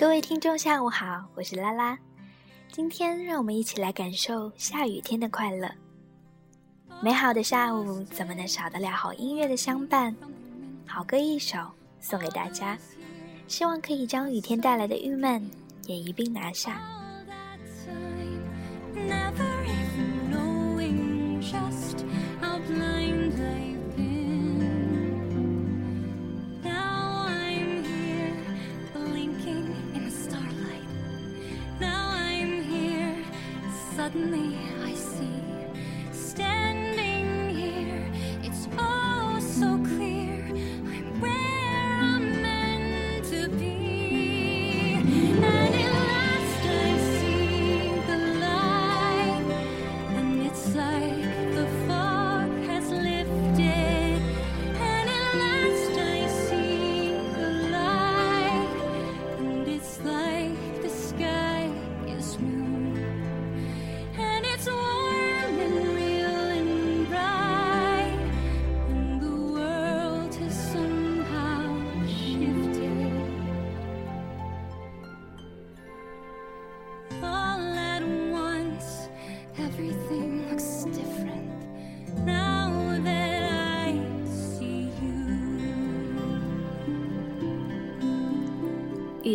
各位听众，下午好，我是拉拉。今天让我们一起来感受下雨天的快乐。美好的下午怎么能少得了好音乐的相伴？好歌一首送给大家，希望可以将雨天带来的郁闷也一并拿下。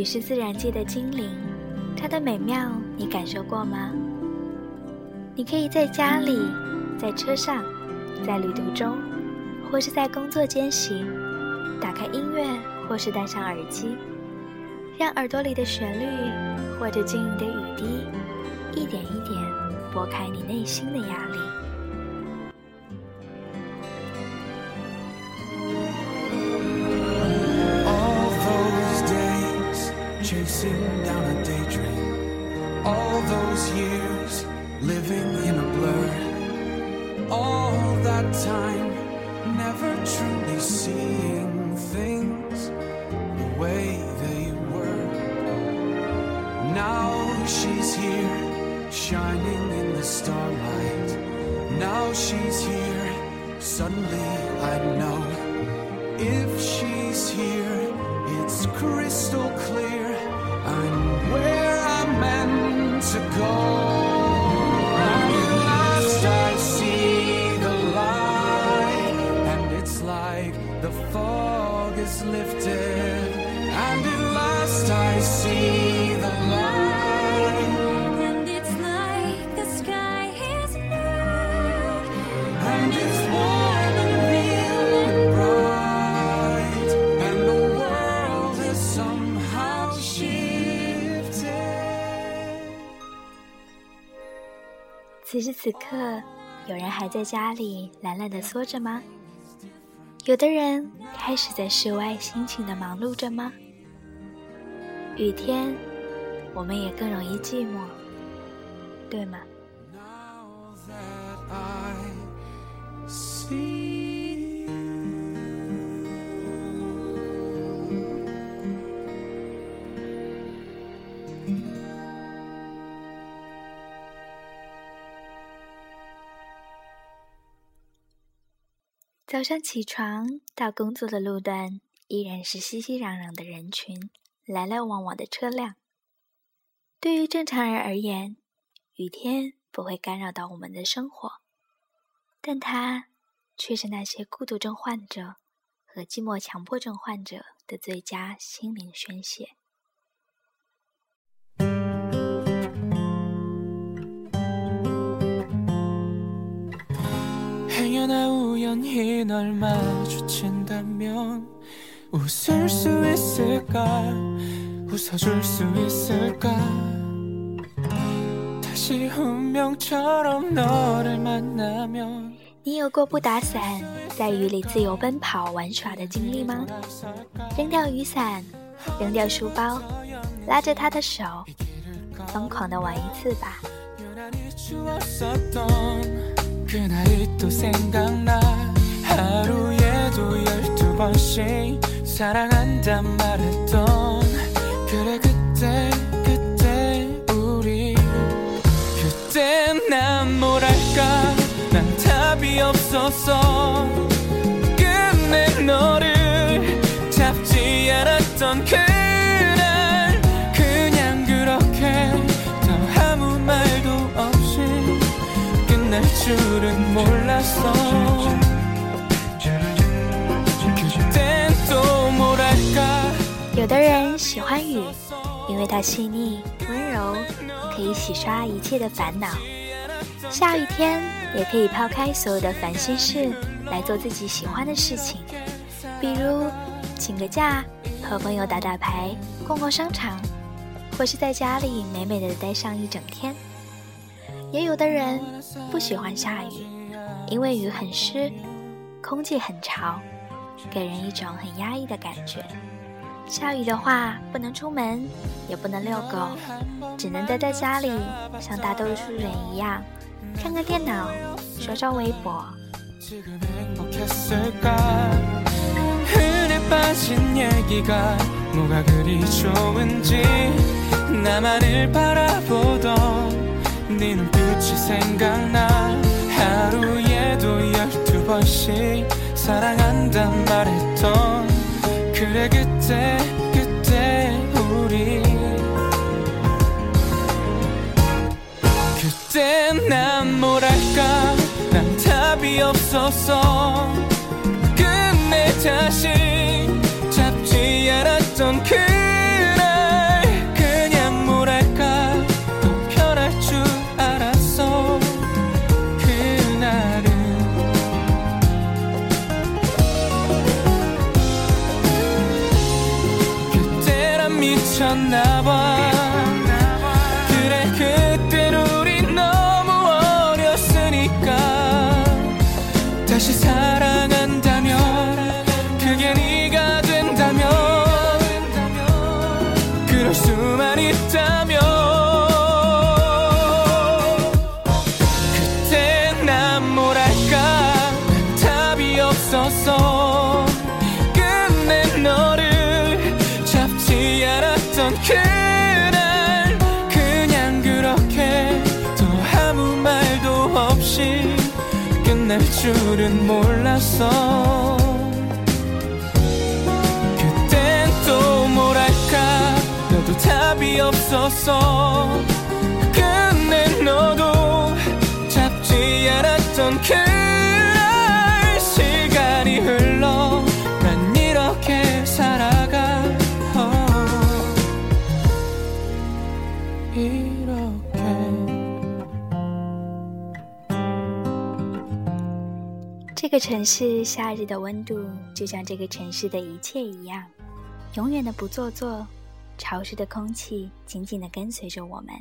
是自然界的精灵，它的美妙你感受过吗？你可以在家里，在车上，在旅途中，或是在工作间隙，打开音乐，或是戴上耳机，让耳朵里的旋律或者晶莹的雨滴，一点一点拨开你内心的压力。Now she's here, suddenly I know if she's here, it's crystal clear. I'm where I'm meant to go. At last I see the light, and it's like the fog is lifted. And at last I see 刻，有人还在家里懒懒的缩着吗？有的人开始在室外辛勤的忙碌着吗？雨天，我们也更容易寂寞，对吗？早上起床到工作的路段，依然是熙熙攘攘的人群，来来往往的车辆。对于正常人而言，雨天不会干扰到我们的生活，但它却是那些孤独症患者和寂寞强迫症患者的最佳心灵宣泄。우연히 널 마주친다면 웃을 수 있을까 웃어줄 수 있을까 다시 운명처럼 너를 만나면 你有过不打伞，在雨里自由奔跑玩耍的经历吗？扔掉雨伞，扔掉书包，拉着他的手，疯狂的玩一次吧。 그날이 또 생각나. 하루에도 열두 번씩 사랑한단 말했던 그래 그때 그때 우리. 그때 난 뭐랄까? 난 답이 없었어 줄은 몰랐어 그땐 또 뭐랄까 有的人喜欢雨，因为它细腻温柔，可以洗刷一切的烦恼。下雨天也可以抛开所有的烦心事，来做自己喜欢的事情，比如请个假，和朋友打打牌，逛逛商场，或是在家里美美的待上一整天。 也有的人不喜欢下雨，因为雨很湿，空气很潮，给人一种很压抑的感觉。下雨的话，不能出门，也不能遛狗，只能待在家里，像大多数人一样，看看电脑，刷刷微博。 네 눈빛이 생각나. 하루에도 열두 번씩 사랑한단 말했던 그래 그때 그때 우리. 그때 난 뭐랄까? 난 답이 없었어 끝내 다시 그래 그때 우리 너무 어렸으니까 다시 사랑한다면 그게 네가 된다면 그럴 수만 있다면 그때 난 뭐랄까 난 답이 없었어 끝내 너를 잡지 않았던 그 줄은 몰랐어 그땐 또 뭐랄까? 너도 답이 없었어 个城市夏日的温度，就像这个城市的一切一样，永远的不做作。潮湿的空气紧紧地跟随着我们。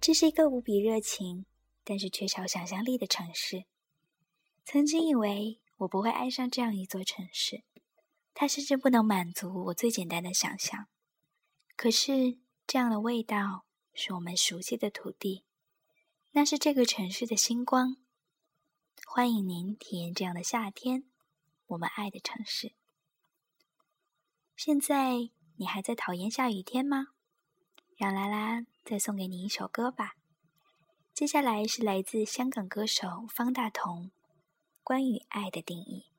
这是一个无比热情，但是缺少想象力的城市。曾经以为我不会爱上这样一座城市，它甚至不能满足我最简单的想象。可是，这样的味道是我们熟悉的土地，那是这个城市的星光。欢迎您体验这样的夏天，我们爱的城市。现在你还在讨厌下雨天吗？让拉拉再送给你一首歌吧。接下来是来自香港歌手方大同关于爱的定义。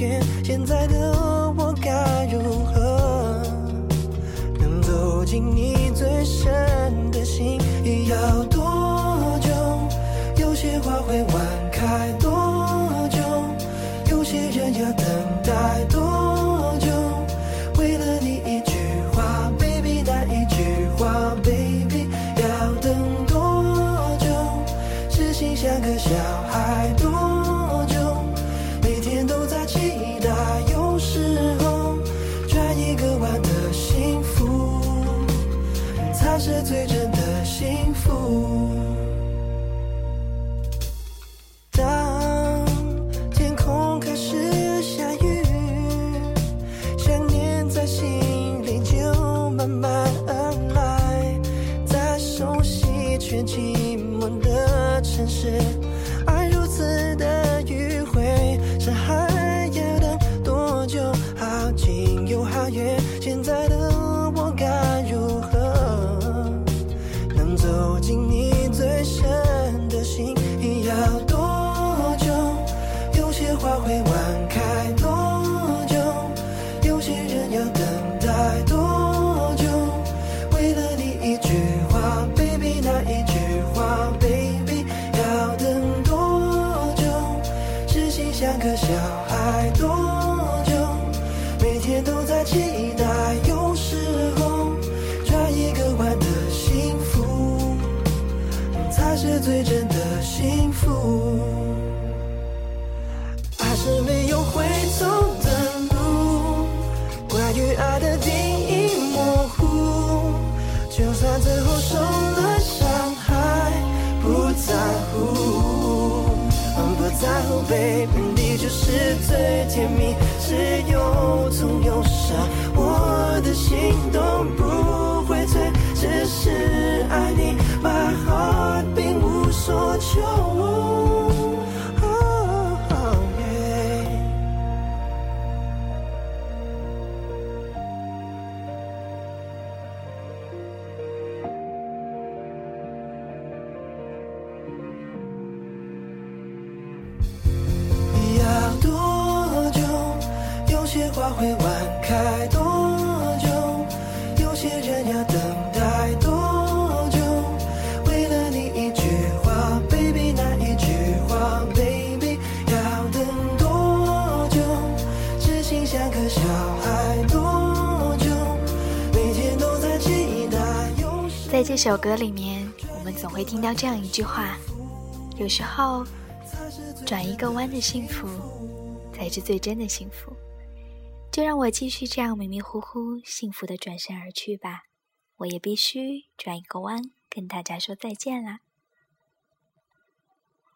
天现在的我该如何能走进你最深的心要多久有些花会晚开多久有些人要等待多久为了你一句话 baby 那一句话 baby 要等多久？痴心像个小花会晚开是最甜蜜，是又痛又傻，我的心动不会醉，只是爱你，my heart 并无所求。会晚开多久？有些人要等待多久？为了你一句话，baby 那一句话，baby 要等多久？痴心像个小孩多久？每天都在期待。有时在这首歌里面，我们总会听到这样一句话：有时候，转一个弯的幸福，才是最真的幸福。就让我继续这样迷迷糊糊、幸福的转身而去吧。我也必须转一个弯，跟大家说再见啦。